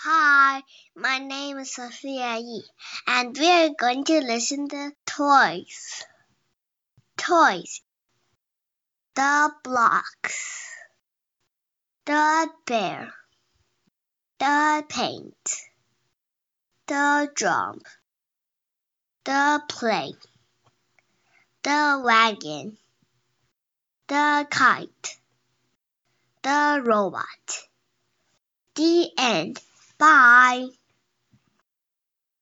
Hi, my name is Sophia Yi, and we are going to listen to toys. Toys. The blocks. The bear. The paint. The drum. The plane. The wagon. The kite. The robot. The end. Bye.